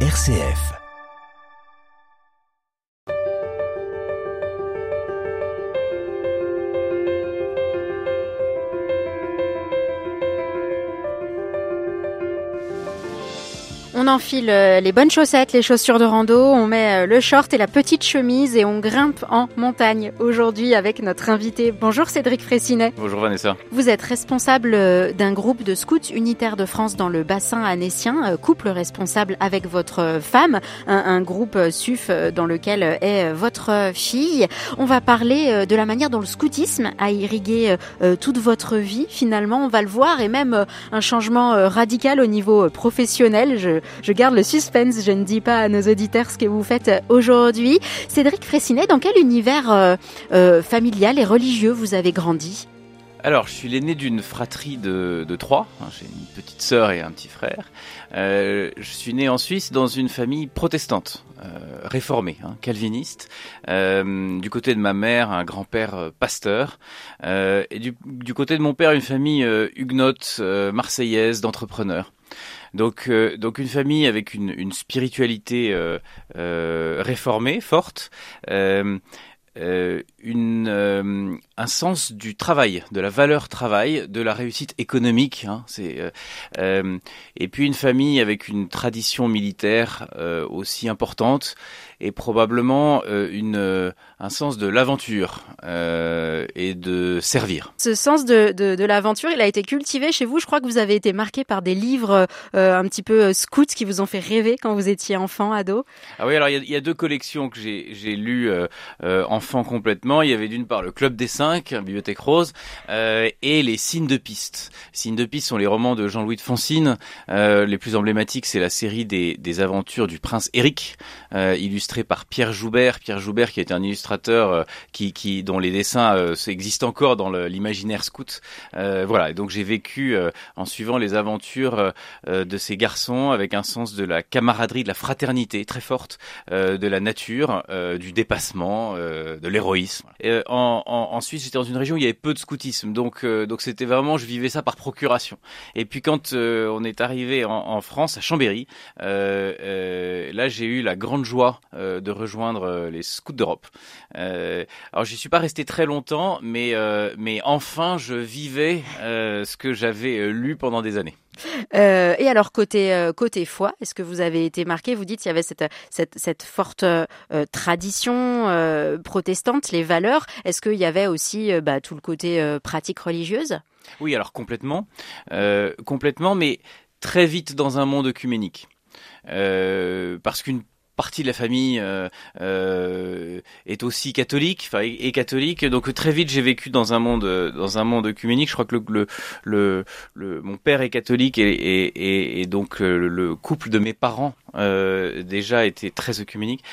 RCF. On enfile euh, les bonnes chaussettes, les chaussures de rando, on met euh, le short et la petite chemise et on grimpe en montagne aujourd'hui avec notre invité. Bonjour Cédric Fressinet. Bonjour Vanessa. Vous êtes responsable euh, d'un groupe de scouts unitaires de France dans le bassin annécien, couple responsable avec votre femme, un, un groupe SUF dans lequel est votre fille. On va parler de la manière dont le scoutisme a irrigué toute votre vie finalement, on va le voir et même un changement radical au niveau professionnel. Je, je garde le suspense, je ne dis pas à nos auditeurs ce que vous faites aujourd'hui. Cédric Fressinet, dans quel univers euh, euh, familial et religieux vous avez grandi? Alors, je suis l'aîné d'une fratrie de, trois. J'ai une petite sœur et un petit frère. Euh, je suis né en Suisse dans une famille protestante, euh, réformée, hein, calviniste. Euh, du côté de ma mère, un grand-père euh, pasteur. Euh, et du, du, côté de mon père, une famille huguenote, marseillaise, d'entrepreneurs. Donc, euh, donc une famille avec une, spiritualité euh, euh, réformée, forte, un sens du travail, de la valeur travail, de la réussite économique. Hein, et puis une famille avec une tradition militaire aussi importante et probablement une un sens de l'aventure euh, et de servir. Ce sens de, de, de l'aventure, il a été cultivé chez vous. Je crois que vous avez été marqué par des livres euh, un petit peu euh, scouts qui vous ont fait rêver quand vous étiez enfant, ado. Ah oui, alors il y, y, a deux collections que j'ai lues euh, euh, enfant complètement. Il y avait d'une part le Club des Cinq, Bibliothèque Rose, euh, et les Signes de piste. Signes de piste sont les romans de Jean-Louis de Foncine. les plus emblématiques, c'est la série des, des aventures du prince Éric, illustré par Pierre Joubert. Pierre Joubert qui était un illustrateur euh, qui, qui, dont les dessins euh, existent encore dans l'imaginaire scout. Euh, voilà, et donc j'ai vécu en suivant les aventures de ces garçons avec un sens de la camaraderie, de la fraternité très forte, de la nature, du dépassement, de l'héroïsme. En, en, en, Suisse, j'étais dans une région où il y avait peu de scoutisme, donc donc c'était vraiment, je vivais ça par procuration. Et puis quand on est arrivé en, en, France, à Chambéry, là j'ai eu la grande joie de rejoindre les scouts d'Europe. Euh, alors j'y suis pas resté très longtemps, mais euh, mais enfin je vivais euh, ce que j'avais euh, lu pendant des années. Euh, et alors côté euh, côté foi, est-ce que vous avez été marqué? Vous dites qu'il y avait cette cette, cette forte euh, tradition protestante, les valeurs. Est-ce qu'il y avait aussi bah, tout le côté pratique religieuse? Oui, alors complètement, complètement, mais très vite dans un monde œcuménique. parce qu'une partie de la famille euh, euh, est aussi catholique, enfin est, catholique. Donc très vite j'ai vécu dans un monde dans un monde œcuménique. Je crois que le le, le, mon père est catholique et, et, et donc euh, le couple de mes parents déjà était très œcuménique.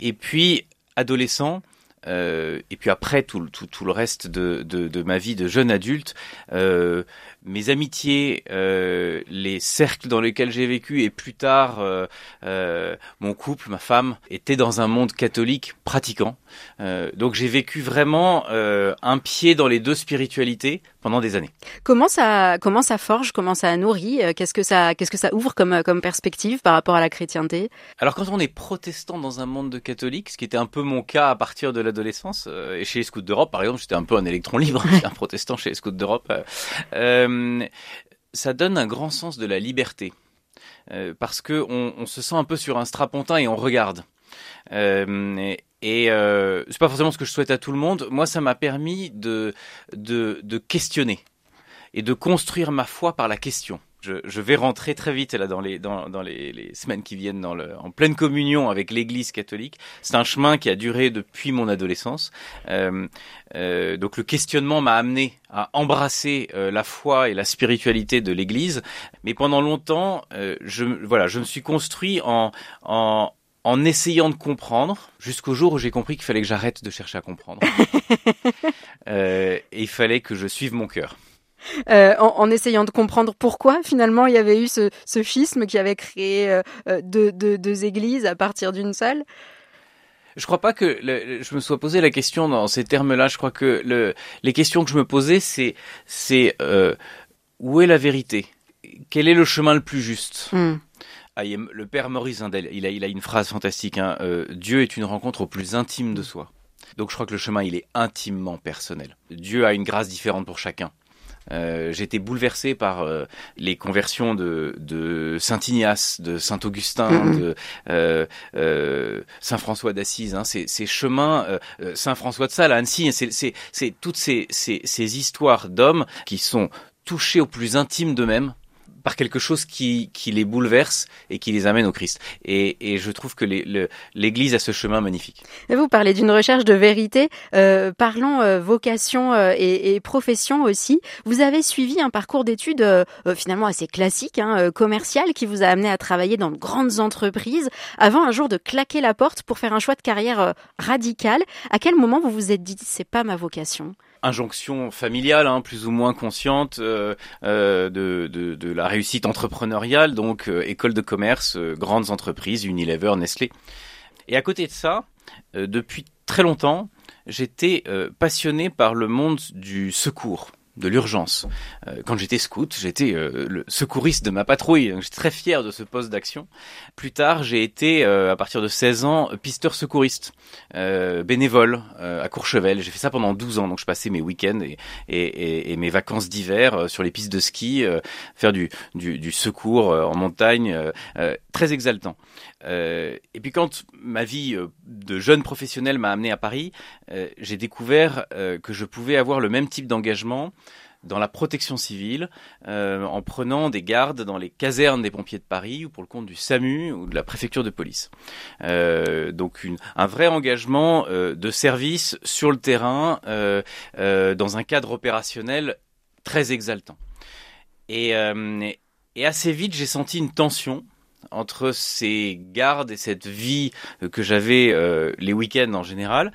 Et puis adolescent. Euh, et puis après tout, tout, tout le reste de, de, de, ma vie de jeune adulte, euh, mes amitiés, euh, les cercles dans lesquels j'ai vécu et plus tard mon couple, ma femme, étaient dans un monde catholique pratiquant. Donc j'ai vécu vraiment un pied dans les deux spiritualités pendant des années. Comment ça, comment ça forge, comment ça nourrit Qu'est-ce que ça, qu'est-ce que ça ouvre comme comme perspective par rapport à la chrétienté? Alors quand on est protestant dans un monde de catholiques, ce qui était un peu mon cas à partir de l'adolescence, et chez les Scouts d'Europe par exemple, j'étais un peu un électron libre, un protestant chez les Scouts d'Europe. Euh, ça donne un grand sens de la liberté. Euh, parce que on, on, se sent un peu sur un strapontin et on regarde. Euh, et, et euh, c'est pas forcément ce que je souhaite à tout le monde. Moi, ça m'a permis de, de, de questionner et de construire ma foi par la question je, je, vais rentrer très vite là dans les dans, dans les, les, semaines qui viennent dans le, en pleine communion avec l'Église catholique. C'est un chemin qui a duré depuis mon adolescence. Euh, euh, donc le questionnement m'a amené à embrasser euh, la foi et la spiritualité de l'Église. Mais pendant longtemps, euh, je voilà, je me suis construit en en en essayant de comprendre, jusqu'au jour où j'ai compris qu'il fallait que j'arrête de chercher à comprendre. et il fallait que je suive mon cœur euh, en, en, essayant de comprendre pourquoi finalement il y avait eu ce, ce schisme qui avait créé euh, euh deux, deux, deux, églises à partir d'une seule je crois pas que le, je me sois posé la question dans ces termes-là. Je crois que le, les questions que je me posais, c'est c'est euh, où est la vérité? Quel est le chemin le plus juste? Mm. Ah, le père Maurice il a, il a une phrase fantastique. Hein, Dieu est une rencontre au plus intime de soi. Donc je crois que le chemin, il est intimement personnel. Dieu a une grâce différente pour chacun. Euh, été bouleversé par euh, les conversions de, de Saint Ignace, de Saint Augustin, de euh, euh, Saint François d'Assise. Hein, ces, ces, chemins, euh, Saint François de Sales à Annecy, c'est toutes ces, ces, ces histoires d'hommes qui sont touchés au plus intime d'eux-mêmes par quelque chose qui, les bouleverse et qui les amène au Christ. Et, je trouve que l'Église a ce chemin magnifique. Vous parlez d'une recherche de vérité. Euh, parlons euh, vocation euh, et, profession aussi. Vous avez suivi un parcours d'études finalement assez classique, hein, commercial, qui vous a amené à travailler dans de grandes entreprises, avant un jour de claquer la porte pour faire un choix de carrière radical. À quel moment vous vous êtes dit c'est pas ma vocation? Injonction familiale, hein, plus ou moins consciente euh, euh, de, de, de, la réussite entrepreneuriale, donc euh, école de commerce, grandes entreprises, Unilever, Nestlé. Et à côté de ça, depuis très longtemps, j'étais passionné par le monde du secours de l'urgence. Euh, quand j'étais scout, j'étais euh, le secouriste de ma patrouille, j'étais très fier de ce poste d'action. Plus tard, j'ai été, euh, à partir de 16 ans, pisteur secouriste, bénévole à Courchevel. J'ai fait ça pendant 12 ans, donc je passais mes week-ends et, et, et, mes vacances d'hiver sur les pistes de ski, faire du, du, du secours en montagne, très exaltant. Et puis quand ma vie de jeune professionnel m'a amené à Paris, j'ai découvert que je pouvais avoir le même type d'engagement dans la protection civile, euh, en prenant des gardes dans les casernes des pompiers de Paris ou pour le compte du SAMU ou de la préfecture de police. Euh, donc un vrai engagement euh, de service sur le terrain euh, euh, dans un cadre opérationnel très exaltant. Euh, et assez vite, j'ai senti une tension entre ces gardes et cette vie que j'avais les week-ends en général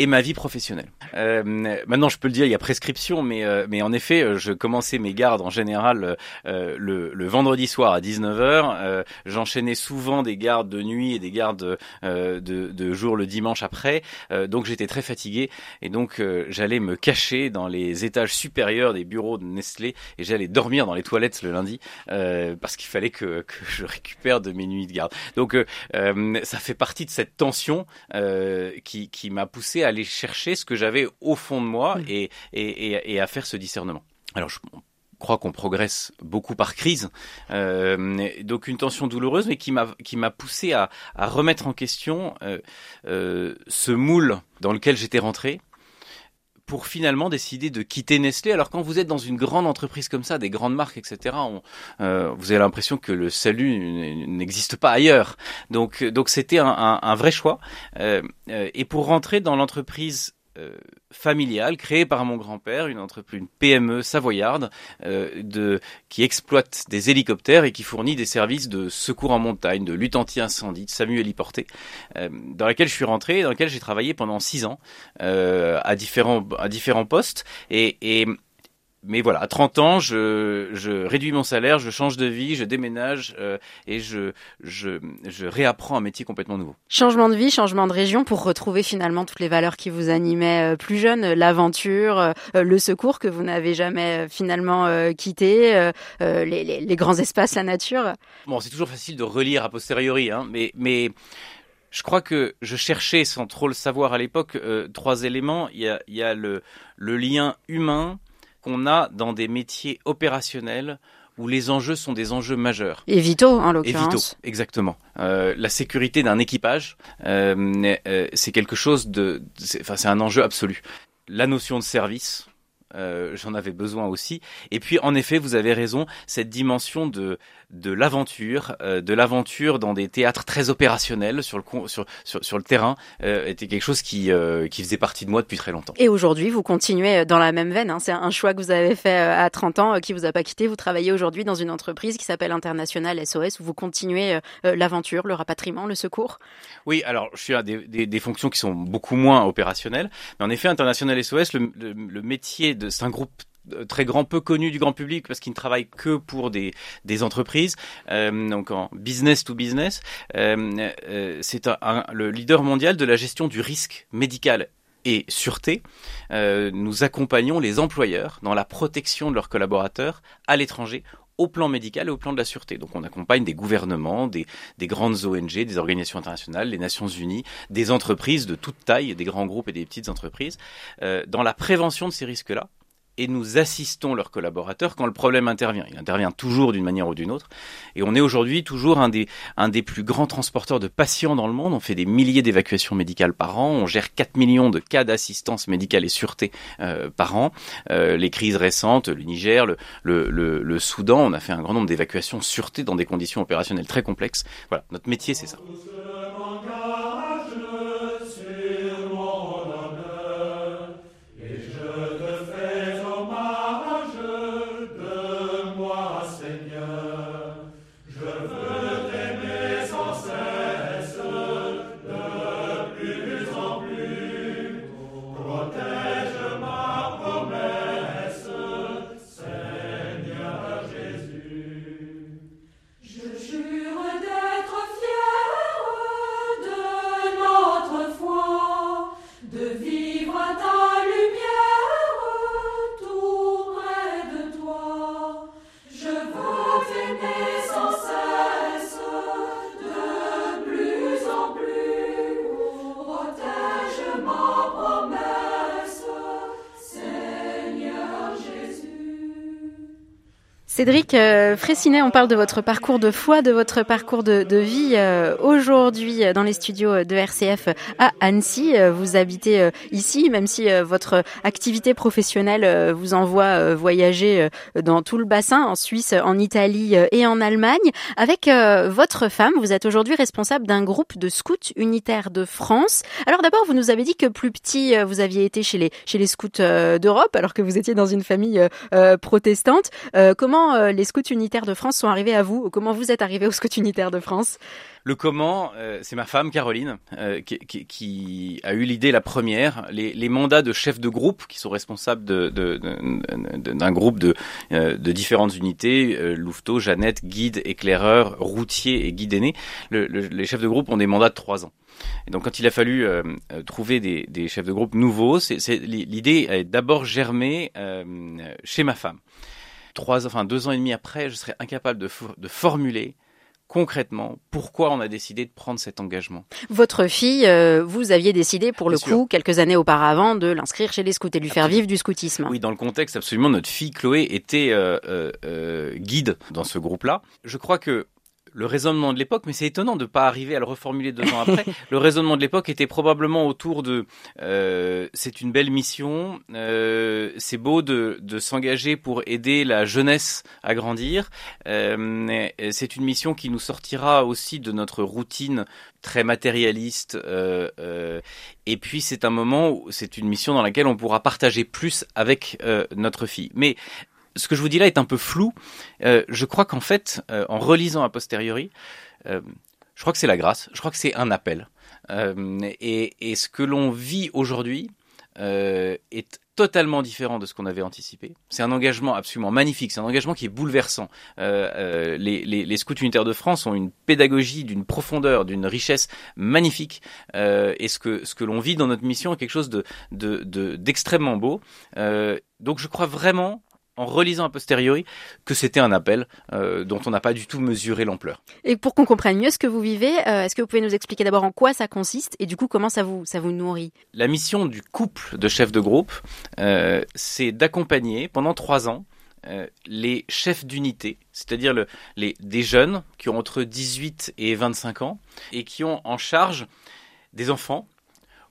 et ma vie professionnelle. Euh, maintenant, je peux le dire, il y a prescription, mais, euh, mais en effet, euh, je commençais mes gardes en général euh, le, le, vendredi soir à 19h. J'enchaînais souvent des gardes de nuit et des gardes de, de, jour le dimanche après. donc j'étais très fatigué et donc j'allais me cacher dans les étages supérieurs des bureaux de Nestlé et j'allais dormir dans les toilettes le lundi parce qu'il fallait que, que, je récupère de mes nuits de garde. Donc ça fait partie de cette tension qui, qui m'a poussé à aller chercher ce que j'avais au fond de moi mm. et, et, et, à faire ce discernement. Alors je crois qu'on progresse beaucoup par crise, euh, donc une tension douloureuse, mais qui m'a qui m'a poussé à, à, remettre en question euh, euh, ce moule dans lequel j'étais rentré pour finalement décider de quitter Nestlé. Alors quand vous êtes dans une grande entreprise comme ça, des grandes marques, etc., on, euh, vous avez l'impression que le salut n'existe pas ailleurs. Donc donc c'était un, un, un, vrai choix. Euh, euh et pour rentrer dans l'entreprise euh, familiale créée par mon grand-père, une entreprise, une PME savoyarde euh, qui exploite des hélicoptères et qui fournit des services de secours en montagne, de lutte anti-incendie, de SAMU héliporté, euh, dans laquelle je suis rentré, dans laquelle j'ai travaillé pendant six ans à différents à différents postes. Et, et mais voilà, à 30 ans, je, je, réduis mon salaire, je change de vie, je déménage euh, et je, je, je, réapprends un métier complètement nouveau. Changement de vie, changement de région pour retrouver finalement toutes les valeurs qui vous animaient euh, plus jeune, l'aventure, euh, le secours que vous n'avez jamais finalement quitté, les, les, les, grands espaces, la nature. Bon, c'est toujours facile de relire a posteriori, hein, mais, mais je crois que je cherchais, sans trop le savoir à l'époque, trois éléments. Il y a, il y a le, le lien humain qu'on a dans des métiers opérationnels où les enjeux sont des enjeux majeurs. Et vitaux, en l'occurrence. Et vitaux, exactement. Euh, la sécurité d'un équipage, euh, euh, c'est quelque chose de, enfin, c'est un enjeu absolu. La notion de service, euh, j'en avais besoin aussi. Et puis, en effet, vous avez raison, cette dimension de de l'aventure, euh, de l'aventure dans des théâtres très opérationnels sur le sur sur, sur le terrain euh, était quelque chose qui qui faisait partie de moi depuis très longtemps. Et aujourd'hui, vous continuez dans la même veine. Hein. C'est un choix que vous avez fait à 30 ans, qui vous a pas quitté. Vous travaillez aujourd'hui dans une entreprise qui s'appelle International SOS, où vous continuez l'aventure, le rapatriement, le secours? Oui, alors je suis à des, des, des, fonctions qui sont beaucoup moins opérationnelles, mais en effet, International SOS, le, le, le métier c'est un groupe euh, très grand, peu connu du grand public parce qu'il ne travaille que pour des, entreprises, euh, donc en business to business. Euh, c'est le leader mondial de la gestion du risque médical et sûreté. Nous accompagnons les employeurs dans la protection de leurs collaborateurs à l'étranger au plan médical et au plan de la sûreté. Donc on accompagne des gouvernements, des, des grandes ONG, des organisations internationales, les Nations Unies, des entreprises de toute taille, des grands groupes et des petites entreprises, euh, dans la prévention de ces risques-là et nous assistons leurs collaborateurs quand le problème intervient. Il intervient toujours d'une manière ou d'une autre. Et on est aujourd'hui toujours un des, plus grands transporteurs de patients dans le monde. On fait des milliers d'évacuations médicales par an. On gère 4 millions de cas d'assistance médicale et sûreté euh, par an. Euh, les crises récentes, le Niger, le, le Soudan, on a fait un grand nombre d'évacuations sûreté dans des conditions opérationnelles très complexes. Voilà, notre métier c'est ça. Cédric euh, Fressinet, on parle de votre parcours de foi, de votre parcours de, de vie euh, aujourd'hui euh, dans les studios de RCF à Annecy. Vous habitez ici, même si votre activité professionnelle vous envoie voyager dans tout le bassin, en Suisse, en Italie et en Allemagne. Avec votre femme, vous êtes aujourd'hui responsable d'un groupe de scouts unitaires de France. Alors d'abord, vous nous avez dit que plus petit, vous aviez été chez les, chez les scouts d'Europe, alors que vous étiez dans une famille protestante. comment euh, les scouts unitaires de France sont arrivés à vous Comment vous êtes arrivé aux scouts unitaires de France? Le comment, euh, c'est ma femme Caroline euh, qui, a eu l'idée la première. Les, mandats de chef de groupe qui sont responsables d'un groupe de, différentes unités, Louveteau, Jeannette, guide, éclaireur, routier et guide aîné, les chefs de groupe ont des mandats de trois ans. Et donc quand il a fallu trouver des, chefs de groupe nouveaux, l'idée a d'abord germé chez ma femme trois, enfin deux ans et demi après, je serais incapable de, de formuler concrètement pourquoi on a décidé de prendre cet engagement. Votre fille, euh, vous aviez décidé pour le coup, quelques années auparavant, de l'inscrire chez les scouts et de lui faire vivre du scoutisme. Oui, dans le contexte, absolument, notre fille Chloé était euh, euh, guide dans ce groupe-là. Je crois que le raisonnement de l'époque, mais c'est étonnant de ne pas arriver à le reformuler deux ans après. le raisonnement de l'époque était probablement autour de euh, c'est une belle mission, euh, c'est beau de, de s'engager pour aider la jeunesse à grandir. Euh, c'est une mission qui nous sortira aussi de notre routine très matérialiste. Euh, euh, et puis c'est un moment où c'est une mission dans laquelle on pourra partager plus avec euh, notre fille. Mais ce que je vous dis là est un peu flou. Euh, je crois qu'en fait, euh, en relisant a posteriori, euh, je crois que c'est la grâce, je crois que c'est un appel. Et, ce que l'on vit aujourd'hui est totalement différent de ce qu'on avait anticipé. C'est un engagement absolument magnifique, c'est un engagement qui est bouleversant. les, scouts unitaires de France ont une pédagogie d'une profondeur, d'une richesse magnifique. et ce que, l'on vit dans notre mission est quelque chose de, d'extrêmement de, beau. donc je crois vraiment en relisant a posteriori que c'était un appel euh, dont on n'a pas du tout mesuré l'ampleur. Et pour qu'on comprenne mieux ce que vous vivez, euh, est-ce que vous pouvez nous expliquer d'abord en quoi ça consiste et du coup comment ça vous, ça vous nourrit? La mission du couple de chefs de groupe, euh, c'est d'accompagner pendant trois ans les chefs d'unité, c'est-à-dire le, les, des jeunes qui ont entre 18 et 25 ans et qui ont en charge des enfants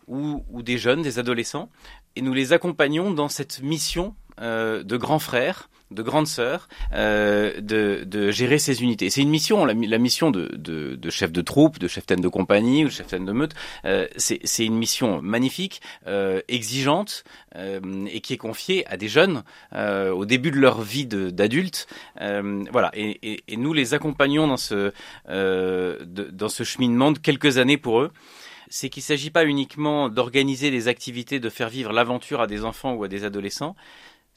ou, ou des jeunes, des adolescents, et nous les accompagnons dans cette mission euh, de grands frères, de grandes sœurs, euh, de, de, gérer ces unités. C'est une mission, la, la mission de, de, de, chef de troupe, de chef-taine de compagnie ou de chef-taine de meute. Euh, c'est une mission magnifique, euh, exigeante euh, et qui est confiée à des jeunes euh, au début de leur vie d'adulte. voilà, et, et, et, nous les accompagnons dans ce, dans ce cheminement de quelques années pour eux c'est qu'il ne s'agit pas uniquement d'organiser des activités, de faire vivre l'aventure à des enfants ou à des adolescents,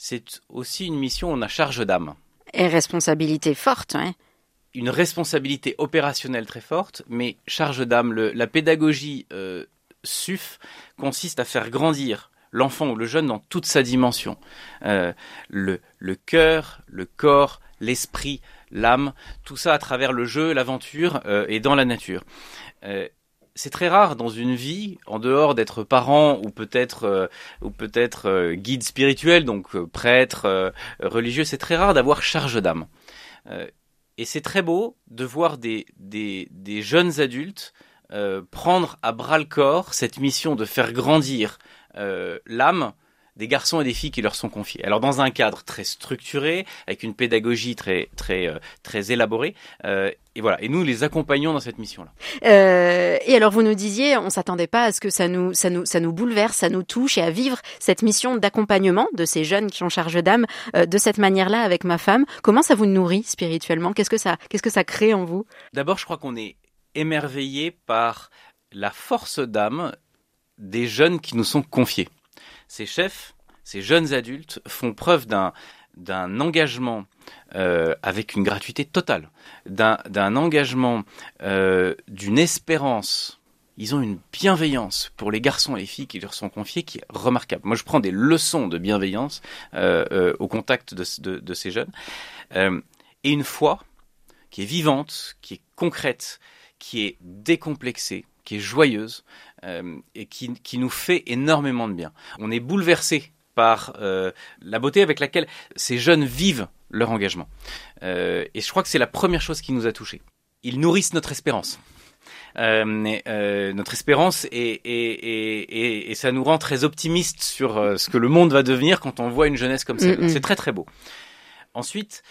c'est aussi une mission où on a charge d'âme. Et responsabilité forte, hein Une responsabilité opérationnelle très forte, mais charge d'âme. La pédagogie euh, SUF consiste à faire grandir l'enfant ou le jeune dans toute sa dimension. Euh, le, le cœur, le corps, l'esprit, l'âme, tout ça à travers le jeu, l'aventure euh, et dans la nature. Euh, c'est très rare dans une vie, en dehors d'être parent ou peut-être euh, ou peut-être euh, guide spirituel, donc euh, prêtre, religieux, c'est très rare d'avoir charge d'âme. Et c'est très beau de voir des, jeunes adultes prendre à bras le corps cette mission de faire grandir l'âme des garçons et des filles qui leur sont confiés. Alors dans un cadre très structuré, avec une pédagogie très très euh, très élaborée, euh, et voilà. Et nous les accompagnons dans cette mission-là. Euh, et alors vous nous disiez, on s'attendait pas à ce que ça nous, ça nous, ça nous bouleverse, ça nous touche et à vivre cette mission d'accompagnement de ces jeunes qui ont charge d'âme euh, de cette manière-là avec ma femme. Comment ça vous nourrit spirituellement? Qu'est-ce que ça, qu'est-ce que ça crée en vous? D'abord, je crois qu'on est émerveillé par la force d'âme des jeunes qui nous sont confiés. Ces chefs, ces jeunes adultes font preuve d'un engagement euh, avec une gratuité totale, d'un engagement, euh, d'une espérance. Ils ont une bienveillance pour les garçons et les filles qui leur sont confiés qui est remarquable. Moi, je prends des leçons de bienveillance euh, au contact de, ces jeunes. Et une foi qui est vivante, qui est concrète, qui est décomplexée, qui est joyeuse et qui, qui nous fait énormément de bien. On est bouleversé par euh, la beauté avec laquelle ces jeunes vivent leur engagement. Euh, et je crois que c'est la première chose qui nous a touchés. Ils nourrissent notre espérance. Euh, euh, notre espérance et, et, et, et, ça nous rend très optimistes sur euh, ce que le monde va devenir quand on voit une jeunesse comme ça. Mm -mm. C'est très très beau. Ensuite,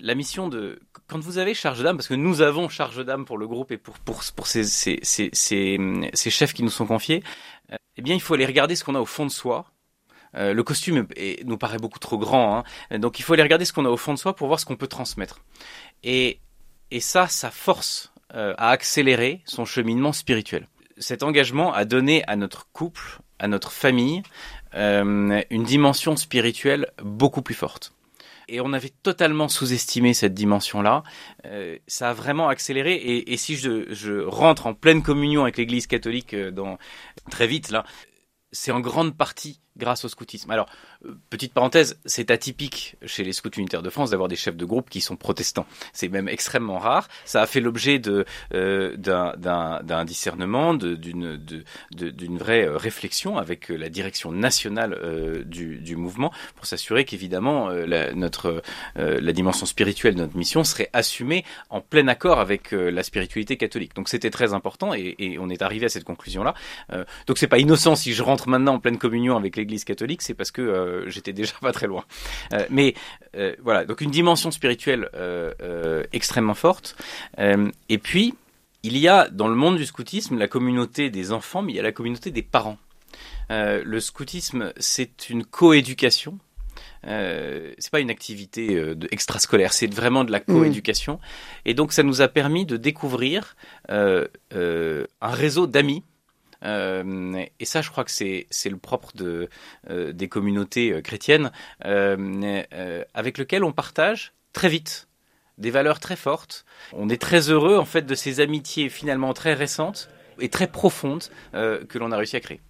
la mission de quand vous avez charge d'âme, parce que nous avons charge d'âme pour le groupe et pour pour pour ces ces ces, ces, chefs qui nous sont confiés, euh, eh bien il faut aller regarder ce qu'on a au fond de soi. Euh, le costume nous paraît beaucoup trop grand, hein, donc il faut aller regarder ce qu'on a au fond de soi pour voir ce qu'on peut transmettre. Et et ça, ça force euh, à accélérer son cheminement spirituel. Cet engagement a donné à notre couple, à notre famille, une dimension spirituelle beaucoup plus forte et on avait totalement sous-estimé cette dimension-là. Euh, ça a vraiment accéléré. Et, si je, je, rentre en pleine communion avec l'Église catholique euh, dans très vite là, c'est en grande partie grâce au scoutisme. Alors, euh, petite parenthèse, c'est atypique chez les scouts unitaires de France d'avoir des chefs de groupe qui sont protestants. C'est même extrêmement rare. Ça a fait l'objet de euh, d'un discernement, d'une d'une vraie euh, réflexion avec la direction nationale euh, du, du mouvement pour s'assurer qu'évidemment euh, la, notre euh, la dimension spirituelle de notre mission serait assumée en plein accord avec la spiritualité catholique. Donc c'était très important et, on est arrivé à cette conclusion là. donc c'est pas innocent si je rentre maintenant en pleine communion avec les l'Église catholique, c'est parce que euh, j'étais déjà pas très loin. Euh, mais euh, voilà, donc une dimension spirituelle extrêmement forte. et puis, il y a dans le monde du scoutisme la communauté des enfants, mais il y a la communauté des parents. le scoutisme, c'est une coéducation. Euh, c'est pas une activité euh, de extrascolaire, c'est vraiment de la coéducation. Mmh. Et donc, ça nous a permis de découvrir euh, un réseau d'amis euh, et ça, je crois que c'est le propre euh, des communautés euh, chrétiennes avec lequel on partage très vite des valeurs très fortes. On est très heureux en fait de ces amitiés finalement très récentes et très profondes que l'on a réussi à créer.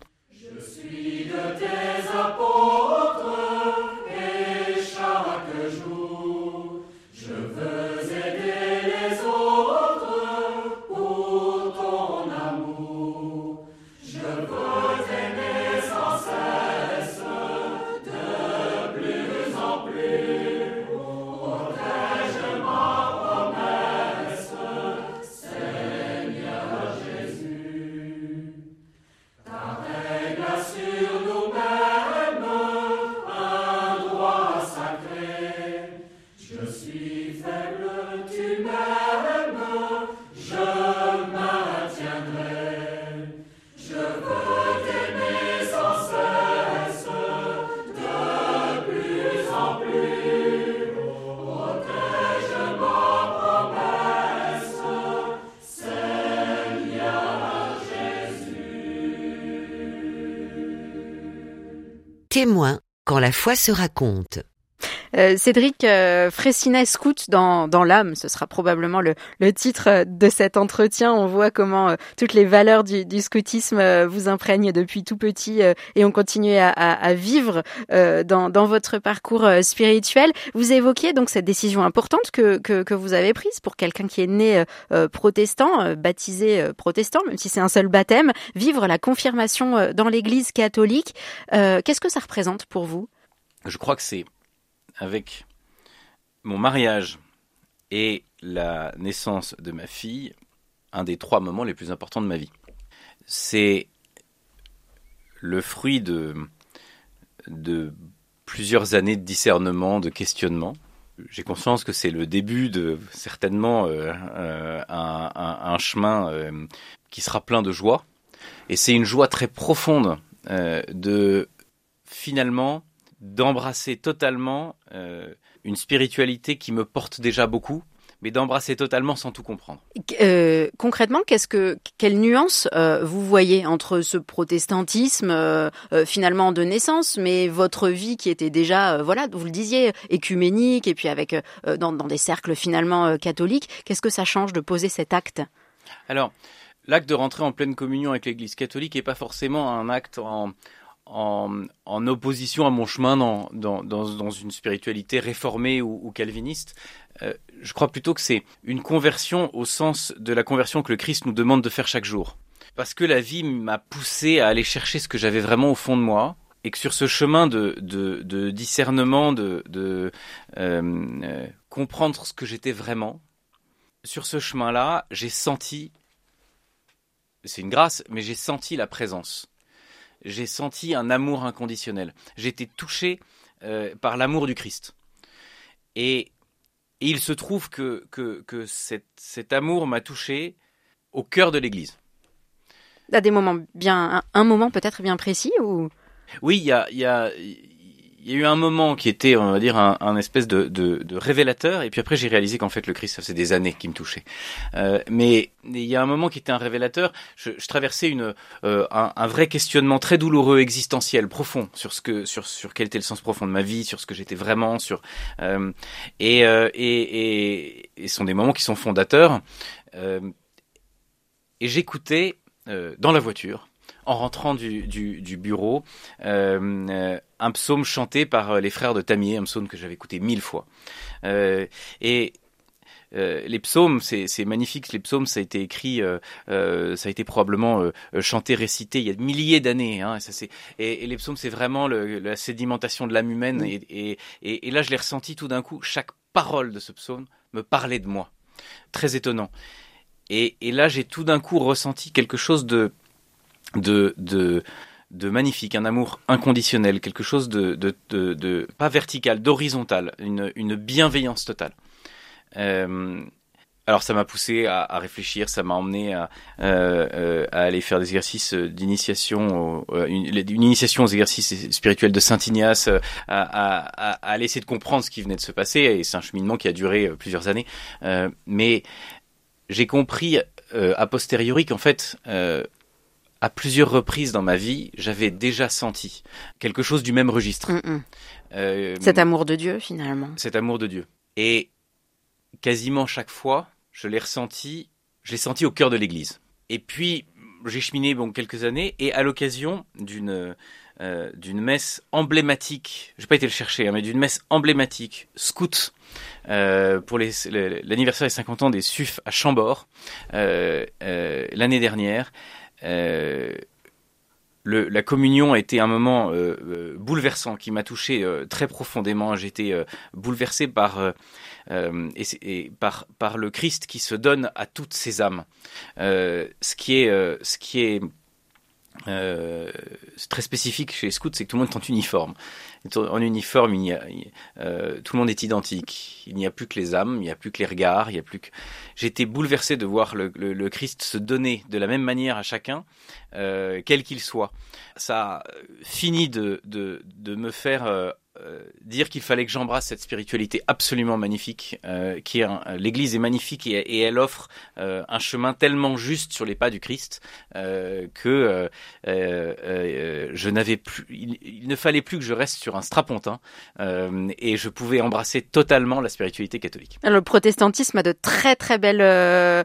Témoin quand la foi se raconte. Euh, Cédric euh, Fressinet, scout dans, dans l'âme, ce sera probablement le, le, titre de cet entretien. On voit comment euh, toutes les valeurs du, scoutisme euh, vous imprègnent depuis tout petit euh, et ont continué à, à, à vivre dans, dans, votre parcours spirituel. Vous évoquiez donc cette décision importante que, que, que vous avez prise pour quelqu'un qui est né protestant, baptisé protestant, même si c'est un seul baptême, vivre la confirmation dans l'Église catholique. Qu'est-ce que ça représente pour vous? Je crois que c'est avec mon mariage et la naissance de ma fille, un des trois moments les plus importants de ma vie. C'est le fruit de, plusieurs années de discernement, de questionnement. J'ai conscience que c'est le début de certainement euh, euh, un, chemin euh, qui sera plein de joie. Et c'est une joie très profonde de finalement d'embrasser totalement euh, une spiritualité qui me porte déjà beaucoup, mais d'embrasser totalement sans tout comprendre. Euh, concrètement, qu'est-ce que quelle nuance euh, vous voyez entre ce protestantisme euh, finalement de naissance, mais votre vie qui était déjà, voilà, vous le disiez, écuménique et puis avec dans, dans, des cercles finalement catholiques, qu'est-ce que ça change de poser cet acte? Alors, l'acte de rentrer en pleine communion avec l'Église catholique n'est pas forcément un acte en en, en, opposition à mon chemin dans, dans, dans, dans une spiritualité réformée ou, ou calviniste. Euh, je crois plutôt que c'est une conversion au sens de la conversion que le Christ nous demande de faire chaque jour. Parce que la vie m'a poussé à aller chercher ce que j'avais vraiment au fond de moi, et que sur ce chemin de, de, de discernement, de, de euh, euh, comprendre ce que j'étais vraiment, sur ce chemin-là, j'ai senti, c'est une grâce, mais j'ai senti la présence j'ai senti un amour inconditionnel. J'ai été touché euh, par l'amour du Christ. Et, et, il se trouve que, que, que cet, cet amour m'a touché au cœur de l'Église. À des moments bien, un, un moment peut-être bien précis ou? Oui, il y a, y a il y a eu un moment qui était, on va dire, un, un espèce de, de, de, révélateur, et puis après j'ai réalisé qu'en fait le Christ, ça faisait des années qui me touchait. Euh, mais il y a un moment qui était un révélateur. Je, je traversais une, euh, un, un, vrai questionnement très douloureux, existentiel, profond, sur ce que, sur, sur quel était le sens profond de ma vie, sur ce que j'étais vraiment, sur euh, et, et, et, et, ce sont des moments qui sont fondateurs. Euh, et j'écoutais dans la voiture en rentrant du, du, du bureau, euh, un psaume chanté par euh, les frères de Tamier, un psaume que j'avais écouté mille fois. Euh, et euh, les psaumes, c'est magnifique. Les psaumes, ça a été écrit, euh, euh, ça a été probablement chanté, récité il y a milliers d'années. Hein, et, et, et, les psaumes, c'est vraiment le, la sédimentation de l'âme humaine. Et, et, là, je l'ai ressenti tout d'un coup. Chaque parole de ce psaume me parlait de moi. Très étonnant. Et, là, j'ai tout d'un coup ressenti quelque chose de de, de, magnifique, un amour inconditionnel, quelque chose de, de, pas vertical, d'horizontal, une, une bienveillance totale. Euh, alors ça m'a poussé à, réfléchir, ça m'a emmené à, euh, à, aller faire des exercices d'initiation, euh, une, initiation aux exercices spirituels de Saint Ignace, à, à, essayer de comprendre ce qui venait de se passer. Et c'est un cheminement qui a duré plusieurs années. Euh, mais j'ai compris euh, a posteriori qu'en fait, euh, à plusieurs reprises dans ma vie, j'avais déjà senti quelque chose du même registre. Mm -mm. Euh, cet amour de Dieu, finalement. Cet amour de Dieu. Et quasiment chaque fois, je l'ai ressenti, je l'ai senti au cœur de l'Église. Et puis, j'ai cheminé bon, quelques années, et à l'occasion d'une euh, d'une messe emblématique, j'ai pas été le chercher, hein, mais d'une messe emblématique, scout, euh, pour l'anniversaire des 50 ans des SUF à Chambord, l'année dernière, le, la communion a été un moment euh, euh bouleversant qui m'a touché euh, très profondément. J'ai été euh, bouleversé par et, par le Christ qui se donne à toutes ses âmes. ce qui est ce qui est euh, très spécifique chez les scouts, c'est que tout le monde est en uniforme. En uniforme, il y a, euh, tout le monde est identique. Il n'y a plus que les âmes, il n'y a plus que les regards, il n'y a plus que. Été bouleversé de voir le, Christ se donner de la même manière à chacun, euh, quel qu'il soit. Ça a fini de me faire dire qu'il fallait que j'embrasse cette spiritualité absolument magnifique, qui est l'Église est magnifique et, elle offre un chemin tellement juste sur les pas du Christ que je n'avais plus, il, ne fallait plus que je reste sur un strapontin et je pouvais embrasser totalement la spiritualité catholique. Le protestantisme a de très très belles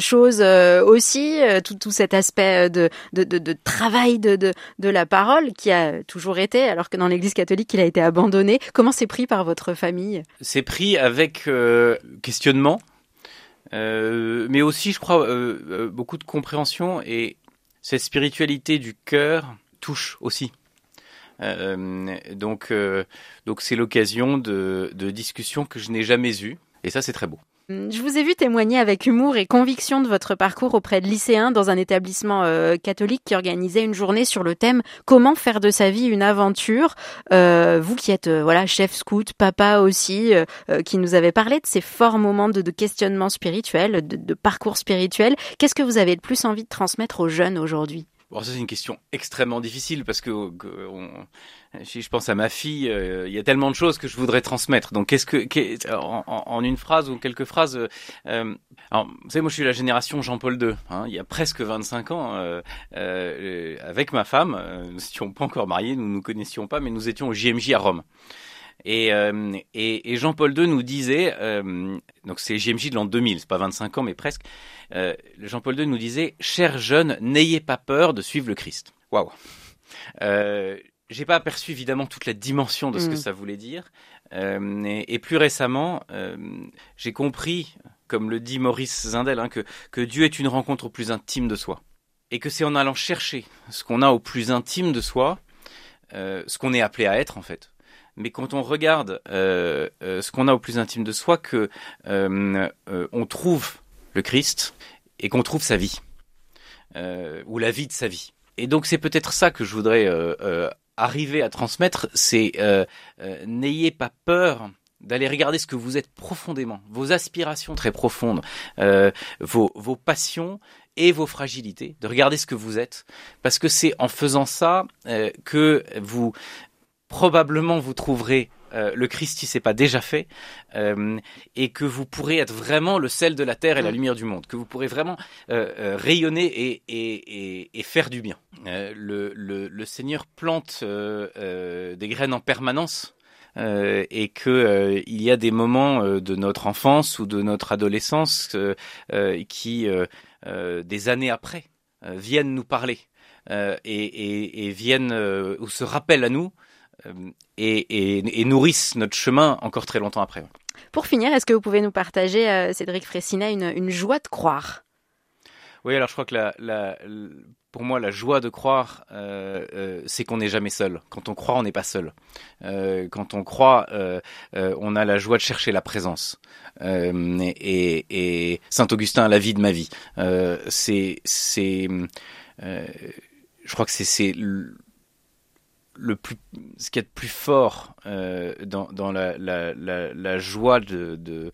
choses aussi, tout, tout cet aspect de, de, travail de, de, la parole qui a toujours été, alors que dans l'Église catholique, il a été Comment c'est pris par votre famille? C'est pris avec euh, questionnement, euh, mais aussi, je crois, euh, beaucoup de compréhension et cette spiritualité du cœur touche aussi. Donc, donc c'est l'occasion de discussions que je n'ai jamais eues, et ça, c'est très beau. Je vous ai vu témoigner avec humour et conviction de votre parcours auprès de lycéens dans un établissement euh, catholique qui organisait une journée sur le thème Comment faire de sa vie une aventure. Euh, vous qui êtes euh, voilà chef scout, papa aussi, qui nous avez parlé de ces forts moments de, questionnement spirituel, de, parcours spirituel. Qu'est-ce que vous avez le plus envie de transmettre aux jeunes aujourd'hui? C'est une question extrêmement difficile parce que, si je pense à ma fille, euh, il y a tellement de choses que je voudrais transmettre. Donc, qu'est-ce que, en, une phrase ou quelques phrases, euh, alors, vous savez, moi je suis la génération Jean-Paul II. Hein, il y a presque 25 ans, euh, euh, avec ma femme, euh, nous n'étions pas encore mariés, nous nous connaissions pas, mais nous étions au JMJ à Rome. Et, euh, et, et Jean-Paul II nous disait, euh, donc c'est JMJ de l'an 2000, c'est pas 25 ans, mais presque. Euh, Jean-Paul II nous disait, chers jeunes, n'ayez pas peur de suivre le Christ. Waouh. J'ai pas aperçu évidemment toute la dimension de ce mmh. que ça voulait dire. Euh, et, et, plus récemment, euh, j'ai compris, comme le dit Maurice Zindel, hein, que, que Dieu est une rencontre au plus intime de soi. Et que c'est en allant chercher ce qu'on a au plus intime de soi, euh, ce qu'on est appelé à être en fait, mais quand on regarde ce qu'on a au plus intime de soi, que on trouve le Christ et qu'on trouve sa vie ou la vie de sa vie. Et donc c'est peut-être ça que je voudrais euh, arriver à transmettre, c'est n'ayez pas peur d'aller regarder ce que vous êtes profondément, vos aspirations très profondes, vos, vos passions et vos fragilités, de regarder ce que vous êtes, parce que c'est en faisant ça euh, que vous probablement vous trouverez euh, le Christ si c'est pas déjà fait euh, et que vous pourrez être vraiment le sel de la terre et la lumière du monde que vous pourrez vraiment euh, rayonner et, et, et, et, faire du bien. Le, le, le, Seigneur plante des graines en permanence et que il y a des moments de notre enfance ou de notre adolescence qui des années après viennent nous parler et, et, viennent ou se rappellent à nous et, et, et, nourrissent notre chemin encore très longtemps après. Pour finir, est-ce que vous pouvez nous partager, euh, Cédric Fressinet, une, une, joie de croire? Oui, alors je crois que la, la, pour moi, la joie de croire, euh, euh, c'est qu'on n'est jamais seul. Quand on croit, on n'est pas seul. Euh, quand on croit, euh, on a la joie de chercher la présence. et, et Saint Augustin, la vie de ma vie, c'est, je crois que c'est le plus, ce qui est de plus fort euh, dans, la, la, la, la, joie de,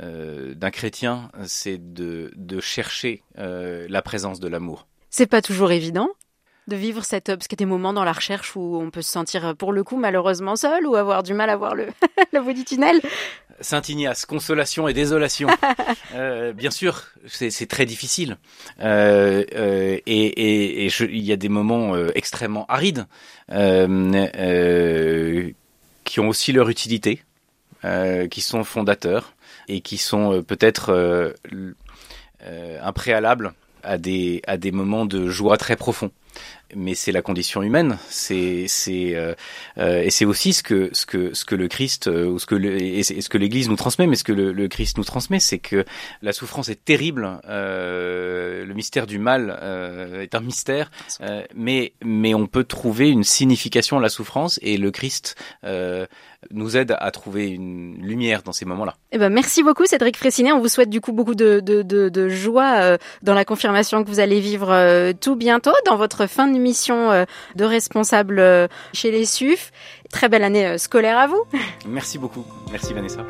euh, d'un chrétien, c'est de, chercher euh, la présence de l'amour. C'est pas toujours évident de vivre cette parce qu'il y a des moments dans la recherche où on peut se sentir pour le coup malheureusement seul ou avoir du mal à voir le, le bout du tunnel. Saint Ignace, consolation et désolation. euh, bien sûr, c'est très difficile. Euh, euh, et, et, et je, il y a des moments extrêmement arides qui ont aussi leur utilité, qui sont fondateurs et qui sont peut-être un préalable à des, à des moments de joie très profonds mais c'est la condition humaine. C'est c'est euh, euh, et c'est aussi ce que ce que ce que le Christ euh, ou ce que le, et ce que l'Église nous transmet, mais ce que le, le Christ nous transmet, c'est que la souffrance est terrible. Euh, le mystère du mal euh, est un mystère, euh, mais mais on peut trouver une signification à la souffrance et le Christ nous aide à trouver une lumière dans ces moments-là. Eh ben merci beaucoup Cédric Fressinet. On vous souhaite du coup beaucoup de de, de, de joie dans la confirmation que vous allez vivre tout bientôt dans votre fin de mission euh, de responsable euh, chez les SUF. Très belle année euh, scolaire à vous. Merci beaucoup. Merci Vanessa.